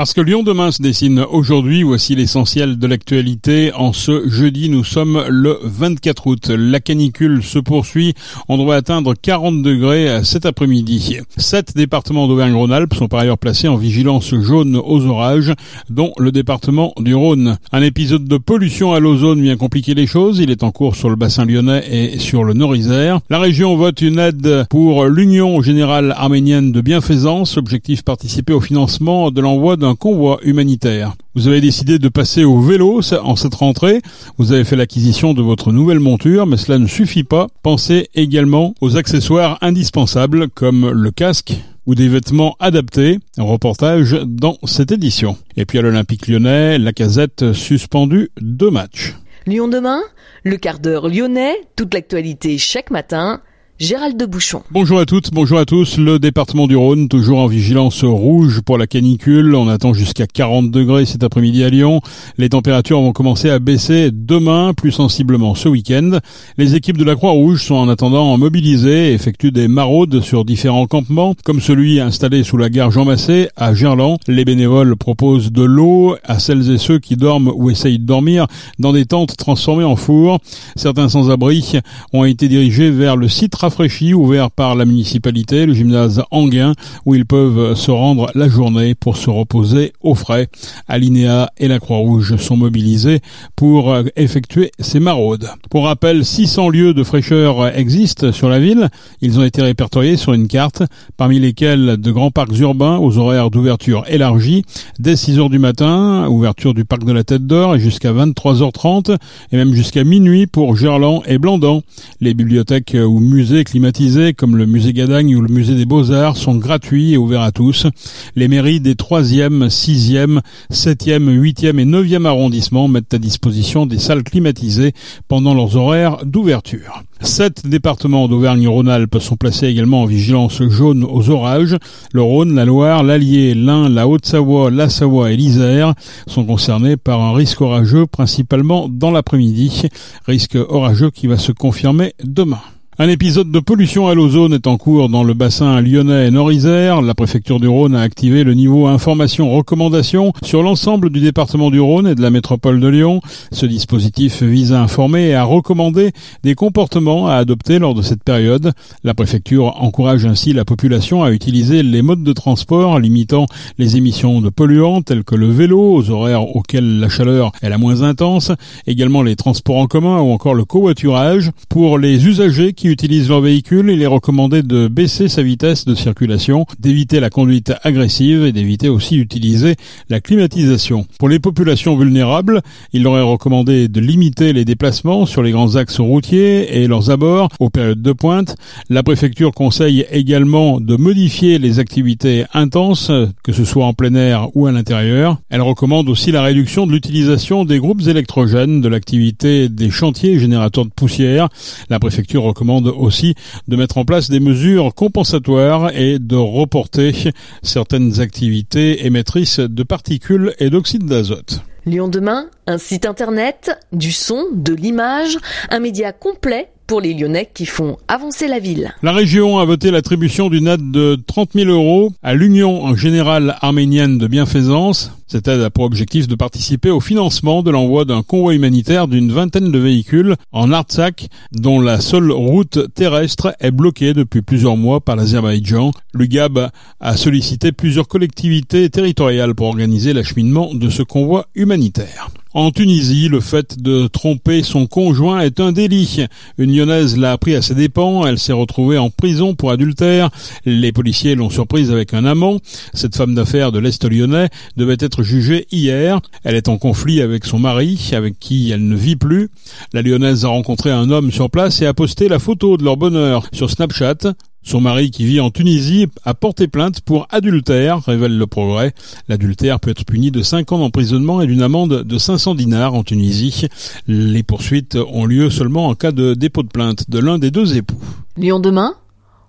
Parce que Lyon demain se dessine aujourd'hui, voici l'essentiel de l'actualité. En ce jeudi, nous sommes le 24 août. La canicule se poursuit. On devrait atteindre 40 degrés cet après-midi. Sept départements d'Auvergne-Rhône-Alpes sont par ailleurs placés en vigilance jaune aux orages, dont le département du Rhône. Un épisode de pollution à l'ozone vient compliquer les choses. Il est en cours sur le bassin lyonnais et sur le Nord-Isère. La région vote une aide pour l'Union générale arménienne de bienfaisance. Objectif participer au financement de l'envoi d'un convoi humanitaire. Vous avez décidé de passer au vélo en cette rentrée. Vous avez fait l'acquisition de votre nouvelle monture, mais cela ne suffit pas. Pensez également aux accessoires indispensables comme le casque ou des vêtements adaptés. Un reportage dans cette édition. Et puis à l'Olympique lyonnais, la casette suspendue deux matchs. Lyon demain, le quart d'heure lyonnais, toute l'actualité chaque matin Gérald de Bouchon. Bonjour à toutes, bonjour à tous. Le département du Rhône, toujours en vigilance rouge pour la canicule. On attend jusqu'à 40 degrés cet après-midi à Lyon. Les températures vont commencer à baisser demain, plus sensiblement ce week-end. Les équipes de la Croix-Rouge sont en attendant mobilisées et effectuent des maraudes sur différents campements, comme celui installé sous la gare Jean Massé à Gerland. Les bénévoles proposent de l'eau à celles et ceux qui dorment ou essayent de dormir dans des tentes transformées en fours. Certains sans-abri ont été dirigés vers le site rafraîchi ouvert par la municipalité, le gymnase Anguin, où ils peuvent se rendre la journée pour se reposer au frais. Alinéa et la Croix-Rouge sont mobilisés pour effectuer ces maraudes. Pour rappel, 600 lieux de fraîcheur existent sur la ville. Ils ont été répertoriés sur une carte, parmi lesquels de grands parcs urbains aux horaires d'ouverture élargis, dès 6 heures du matin, ouverture du parc de la Tête d'Or jusqu'à 23h30, et même jusqu'à minuit pour Gerland et Blandan. Les bibliothèques ou musées climatisés comme le musée Gadagne ou le musée des Beaux-Arts sont gratuits et ouverts à tous. Les mairies des 3e, 6e, 7e, 8e et 9e arrondissements mettent à disposition des salles climatisées pendant leurs horaires d'ouverture. Sept départements d'Auvergne-Rhône-Alpes sont placés également en vigilance jaune aux orages. Le Rhône, la Loire, l'Allier, l'Ain, la Haute-Savoie, la Savoie et l'Isère sont concernés par un risque orageux principalement dans l'après-midi. Risque orageux qui va se confirmer demain. Un épisode de pollution à l'ozone est en cours dans le bassin lyonnais et nord-isère. La préfecture du Rhône a activé le niveau information-recommandation sur l'ensemble du département du Rhône et de la métropole de Lyon. Ce dispositif vise à informer et à recommander des comportements à adopter lors de cette période. La préfecture encourage ainsi la population à utiliser les modes de transport limitant les émissions de polluants tels que le vélo aux horaires auxquels la chaleur est la moins intense, également les transports en commun ou encore le covoiturage. Pour les usagers qui utilisent leur véhicule, il est recommandé de baisser sa vitesse de circulation, d'éviter la conduite agressive et d'éviter aussi d'utiliser la climatisation. Pour les populations vulnérables, il leur est recommandé de limiter les déplacements sur les grands axes routiers et leurs abords aux périodes de pointe. La préfecture conseille également de modifier les activités intenses, que ce soit en plein air ou à l'intérieur. Elle recommande aussi la réduction de l'utilisation des groupes électrogènes, de l'activité des chantiers générateurs de poussière. La préfecture recommande aussi de mettre en place des mesures compensatoires et de reporter certaines activités émettrices de particules et d'oxyde d'azote. Lyon demain, un site internet, du son, de l'image, un média complet pour les Lyonnais qui font avancer la ville. La région a voté l'attribution d'une aide de 30 000 euros à l'Union générale arménienne de bienfaisance. Cette aide a pour objectif de participer au financement de l'envoi d'un convoi humanitaire d'une vingtaine de véhicules en Artsakh, dont la seule route terrestre est bloquée depuis plusieurs mois par l'Azerbaïdjan. L'UGAB a sollicité plusieurs collectivités territoriales pour organiser l'acheminement de ce convoi humanitaire. En Tunisie, le fait de tromper son conjoint est un délit. Une lyonnaise l'a appris à ses dépens. Elle s'est retrouvée en prison pour adultère. Les policiers l'ont surprise avec un amant. Cette femme d'affaires de l'Est lyonnais devait être jugée hier. Elle est en conflit avec son mari, avec qui elle ne vit plus. La lyonnaise a rencontré un homme sur place et a posté la photo de leur bonheur sur Snapchat. Son mari qui vit en Tunisie a porté plainte pour adultère, révèle le progrès. L'adultère peut être puni de 5 ans d'emprisonnement et d'une amende de 500 dinars en Tunisie. Les poursuites ont lieu seulement en cas de dépôt de plainte de l'un des deux époux. Lyon demain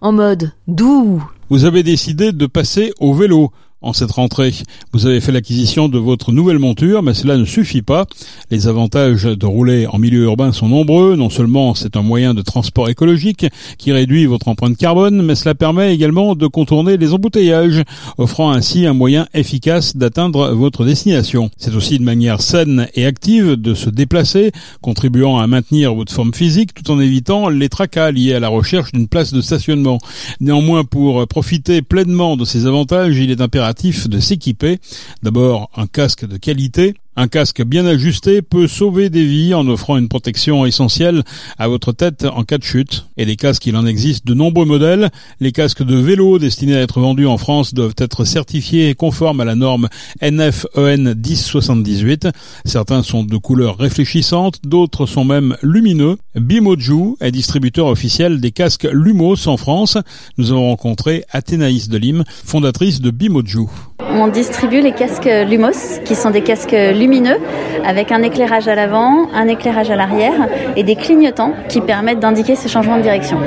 En mode doux. Vous avez décidé de passer au vélo En cette rentrée, vous avez fait l'acquisition de votre nouvelle monture, mais cela ne suffit pas. Les avantages de rouler en milieu urbain sont nombreux. Non seulement c'est un moyen de transport écologique qui réduit votre empreinte carbone, mais cela permet également de contourner les embouteillages, offrant ainsi un moyen efficace d'atteindre votre destination. C'est aussi une manière saine et active de se déplacer, contribuant à maintenir votre forme physique tout en évitant les tracas liés à la recherche d'une place de stationnement. Néanmoins, pour profiter pleinement de ces avantages, il est impératif de s'équiper. D'abord un casque de qualité, un casque bien ajusté peut sauver des vies en offrant une protection essentielle à votre tête en cas de chute. Et des casques, il en existe de nombreux modèles. Les casques de vélo destinés à être vendus en France doivent être certifiés conformes à la norme NFEN 1078. Certains sont de couleurs réfléchissantes, d'autres sont même lumineux. Bimoju est distributeur officiel des casques Lumos en France. Nous avons rencontré Athénaïs Delim, fondatrice de Bimoju. On distribue les casques Lumos, qui sont des casques lumineux, avec un éclairage à l'avant, un éclairage à l'arrière et des clignotants qui permettent d'indiquer ces changements de direction.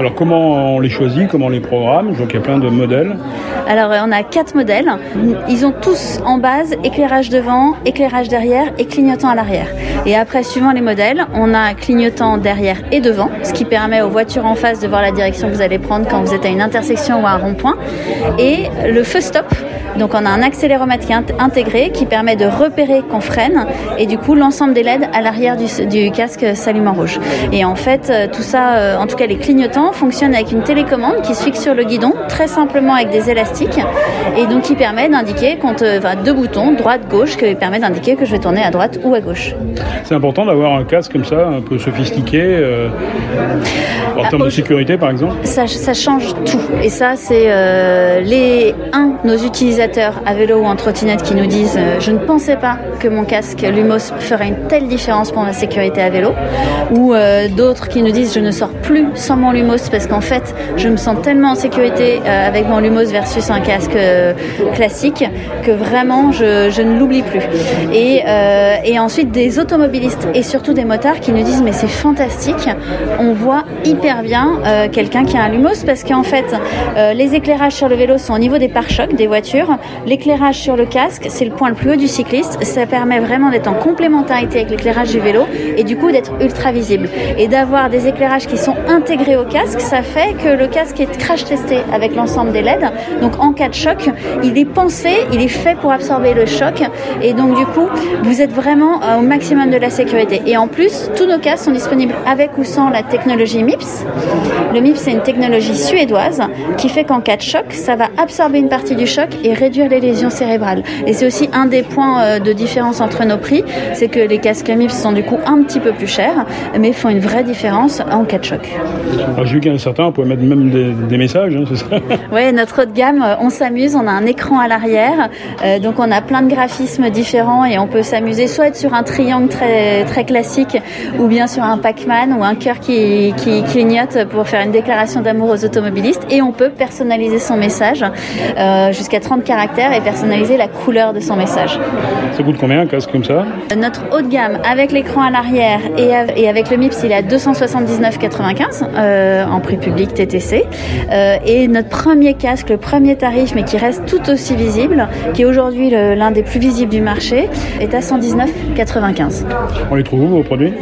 Alors comment on les choisit, comment on les programme? Je vois qu'il y a plein de modèles. Alors on a quatre modèles. Ils ont tous en base éclairage devant, éclairage derrière et clignotant à l'arrière. Et après, suivant les modèles, on a clignotant derrière et devant, ce qui permet aux voitures en face de voir la direction que vous allez prendre quand vous êtes à une intersection ou à un rond-point. Et le feu stop donc on a un accéléromètre intégré qui permet de repérer qu'on freine et du coup l'ensemble des LED à l'arrière du, casque s'allume en rouge. Et en fait euh, tout ça, euh, en tout cas les clignotants fonctionnent avec une télécommande qui se fixe sur le guidon très simplement avec des élastiques et donc qui permet d'indiquer quand euh, enfin, deux boutons droite gauche qui permet d'indiquer que je vais tourner à droite ou à gauche. C'est important d'avoir un casque comme ça un peu sophistiqué en termes de sécurité par exemple. Ça, ça change tout et ça c'est les un nos utilisateurs à vélo ou en trottinette qui nous disent euh, je ne pensais pas que mon casque Lumos ferait une telle différence pour ma sécurité à vélo. Ou euh, d'autres qui nous disent je ne sors plus sans mon Lumos parce qu'en fait je me sens tellement en sécurité euh, avec mon Lumos versus un casque classique que vraiment je, je ne l'oublie plus. Et, et ensuite des automobilistes et surtout des motards qui nous disent mais c'est fantastique. On voit hyper bien quelqu'un qui a un Lumos parce qu'en fait les éclairages sur le vélo sont au niveau des pare-chocs des voitures. L'éclairage sur le casque, c'est le point le plus haut du cycliste. Ça permet vraiment d'être en complémentarité avec l'éclairage du vélo et du coup d'être ultra visible. Et d'avoir des éclairages qui sont intégrés au casque, ça fait que le casque est crash testé avec l'ensemble des LED. Donc en cas de choc, il est pensé, il est fait pour absorber le choc. Et donc du coup, vous êtes vraiment au maximum de la sécurité. Et en plus, tous nos casques sont disponibles avec ou sans la technologie MIPS. Le MIPS, c'est une technologie suédoise qui fait qu'en cas de choc, ça va absorber une partie du choc et réduire les lésions cérébrales. Et c'est aussi un des points euh, de différence entre nos prix, c'est que les casques MIPS sont du coup un petit peu plus chers, mais font une vraie différence en cas de choc. Alors j'ai vu qu'il y en a certains, on peut mettre même des, messages, hein, c'est ça Oui, notre haut de gamme, euh, on s'amuse, on a un écran à l'arrière, euh, donc on a plein de graphismes différents et on peut s'amuser soit être sur un triangle très, très classique ou bien sur un Pac-Man ou un cœur qui, qui clignote pour faire une déclaration d'amour aux automobilistes et on peut personnaliser son message jusqu'à 30 caractère et personnaliser la couleur de son message. Ça coûte combien un casque comme ça Notre haut de gamme avec l'écran à l'arrière et, avec le MIPS, il est à 279,95 euh, en prix public TTC. Euh, et notre premier casque, le premier tarif, mais qui reste tout aussi visible, qui est aujourd'hui l'un des plus visibles du marché, est à 119,95. On les trouve où vos produits?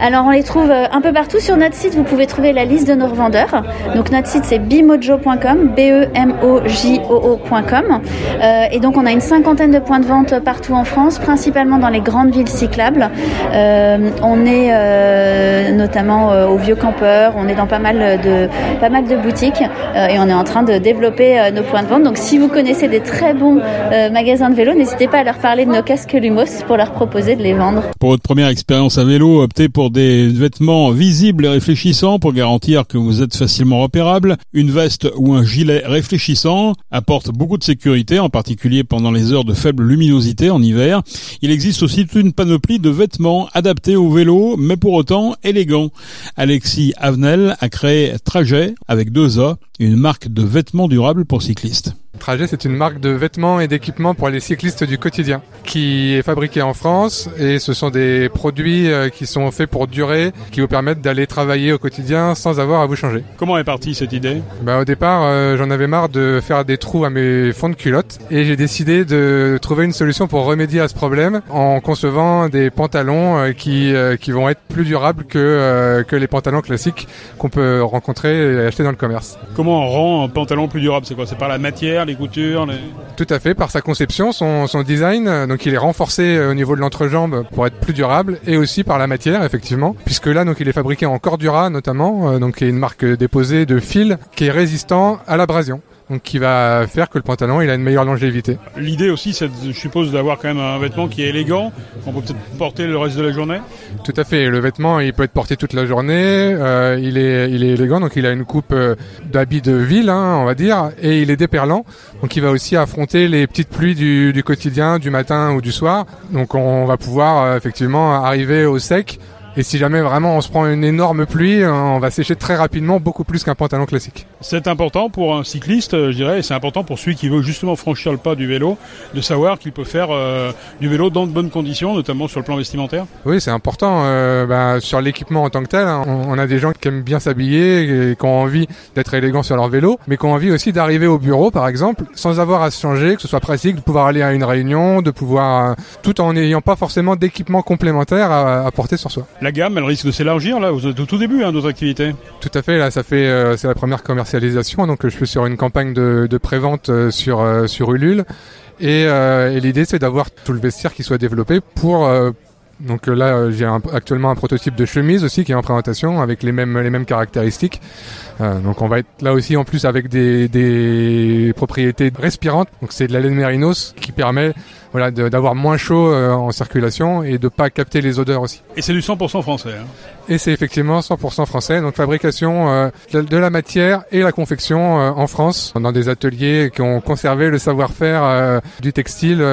Alors on les trouve euh, un peu partout sur notre site. Vous pouvez trouver la liste de nos revendeurs. Donc notre site c'est bimojo.com, b e m o j o ocom euh, et donc on a une cinquantaine de points de vente partout en France, principalement dans les grandes villes cyclables. Euh, on est euh, notamment au Vieux Campeur, on est dans pas mal de, pas mal de boutiques et on est en train de développer nos points de vente. Donc si vous connaissez des très bons magasins de vélo, n'hésitez pas à leur parler de nos casques Lumos pour leur proposer de les vendre. Pour votre première expérience à vélo, optez pour des vêtements visibles et réfléchissants pour garantir que vous êtes facilement repérable. Une veste ou un gilet réfléchissant apporte beaucoup de sécurité en particulier pendant les heures de faible luminosité en hiver. Il existe aussi toute une panoplie de vêtements adaptés au vélo, mais pour autant élégants. Alexis Avenel a créé Trajet avec deux A, une marque de vêtements durables pour cyclistes. Trajet, c'est une marque de vêtements et d'équipements pour les cyclistes du quotidien qui est fabriquée en France et ce sont des produits euh, qui sont faits pour durer, qui vous permettent d'aller travailler au quotidien sans avoir à vous changer. Comment est partie cette idée? Bah, Au départ, euh, j'en avais marre de faire des trous à mes fonds de culottes et j'ai décidé de trouver une solution pour remédier à ce problème en concevant des pantalons euh, qui, qui vont être plus durables que, que les pantalons classiques qu'on peut rencontrer et acheter dans le commerce. Comment on rend un pantalon plus durable? C'est quoi? C'est par la matière, Tout à fait, par sa conception, son, son design. Donc il est renforcé au niveau de l'entrejambe pour être plus durable et aussi par la matière effectivement, puisque là donc il est fabriqué en Cordura notamment, donc qui est une marque déposée de fil qui est résistant à l'abrasion donc qui va faire que le pantalon il a une meilleure longévité. L'idée aussi, c'est, je suppose, d'avoir quand même un vêtement qui est élégant, qu'on peut peut-être porter le reste de la journée. Tout à fait. Le vêtement, il peut être porté toute la journée. Euh, il est, il est élégant, donc il a une coupe euh, d'habit de ville, hein, on va dire, et il est déperlant, donc il va aussi affronter les petites pluies du, du quotidien, du matin ou du soir. Donc on va pouvoir euh, effectivement arriver au sec et si jamais vraiment on se prend une énorme pluie, euh, on va sécher très rapidement, beaucoup plus qu'un pantalon classique. C'est important pour un cycliste, euh, je dirais, et c'est important pour celui qui veut justement franchir le pas du vélo, de savoir qu'il peut faire euh, du vélo dans de bonnes conditions, notamment sur le plan vestimentaire. Oui, c'est important. Euh, bah, sur l'équipement en tant que tel, hein, on, a des gens qui aiment bien s'habiller et qui ont envie d'être élégants sur leur vélo, mais qui ont envie aussi d'arriver au bureau, par exemple, sans avoir à se changer, que ce soit pratique, de pouvoir aller à une réunion, de pouvoir, tout en n'ayant pas forcément d'équipement complémentaire à, à porter sur soi la gamme, elle risque de s'élargir là, vous êtes au tout début hein, de activités. Tout à fait, là, ça fait, c'est la première donc je suis sur une campagne de, de prévente euh, sur euh, sur Ulule, et, et l'idée c'est d'avoir tout le vestiaire qui soit développé pour donc là, j'ai actuellement un prototype de chemise aussi qui est en présentation avec les mêmes les mêmes caractéristiques. Euh, donc on va être là aussi en plus avec des, des propriétés respirantes. Donc c'est de la laine mérinos qui permet voilà d'avoir moins chaud euh, en circulation et de pas capter les odeurs aussi. Et c'est du 100% français. Hein. Et c'est effectivement 100% français. Donc fabrication euh, de la matière et la confection en France dans des ateliers qui ont conservé le savoir-faire du textile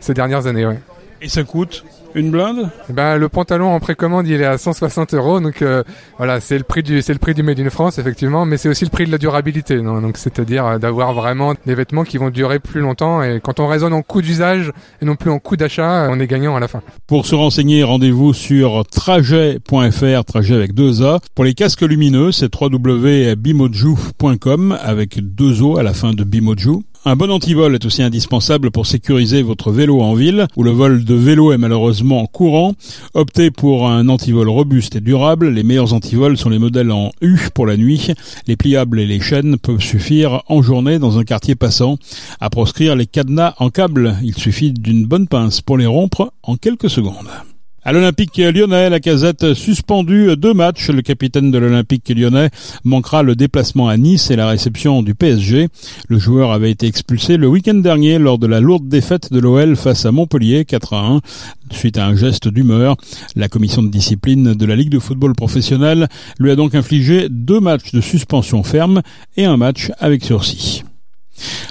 ces dernières années. Ouais. Et ça coûte une blinde Ben le pantalon en précommande il est à 160 euros donc euh, voilà c'est le prix du c'est le prix du Made in France effectivement mais c'est aussi le prix de la durabilité donc c'est-à-dire euh, d'avoir vraiment des vêtements qui vont durer plus longtemps et quand on raisonne en coût d'usage et non plus en coût d'achat on est gagnant à la fin. Pour se renseigner rendez-vous sur trajet.fr trajet avec deux A. Pour les casques lumineux c'est www.bimoju.com avec deux O à la fin de Bimoju un bon antivol est aussi indispensable pour sécuriser votre vélo en ville, où le vol de vélo est malheureusement courant. Optez pour un antivol robuste et durable. Les meilleurs antivols sont les modèles en U pour la nuit. Les pliables et les chaînes peuvent suffire en journée dans un quartier passant. À proscrire les cadenas en câble, il suffit d'une bonne pince pour les rompre en quelques secondes. À l'Olympique lyonnais, la casette suspendue deux matchs. Le capitaine de l'Olympique lyonnais manquera le déplacement à Nice et la réception du PSG. Le joueur avait été expulsé le week-end dernier lors de la lourde défaite de l'OL face à Montpellier 4 à 1 suite à un geste d'humeur. La commission de discipline de la Ligue de football professionnel lui a donc infligé deux matchs de suspension ferme et un match avec sursis.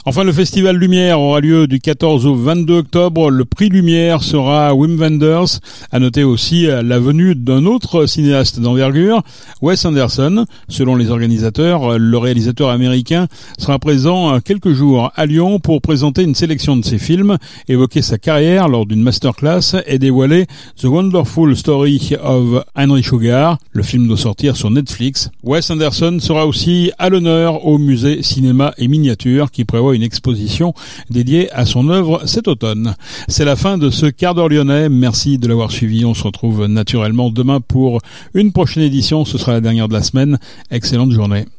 Enfin, le festival Lumière aura lieu du 14 au 22 octobre. Le prix Lumière sera Wim Wenders. À noter aussi la venue d'un autre cinéaste d'envergure, Wes Anderson. Selon les organisateurs, le réalisateur américain sera présent quelques jours à Lyon pour présenter une sélection de ses films, évoquer sa carrière lors d'une masterclass et dévoiler The Wonderful Story of Henry Sugar. Le film doit sortir sur Netflix. Wes Anderson sera aussi à l'honneur au musée cinéma et miniature qui prévoit une exposition dédiée à son œuvre cet automne. C'est la fin de ce quart d'heure lyonnais. Merci de l'avoir suivi. On se retrouve naturellement demain pour une prochaine édition. Ce sera la dernière de la semaine. Excellente journée.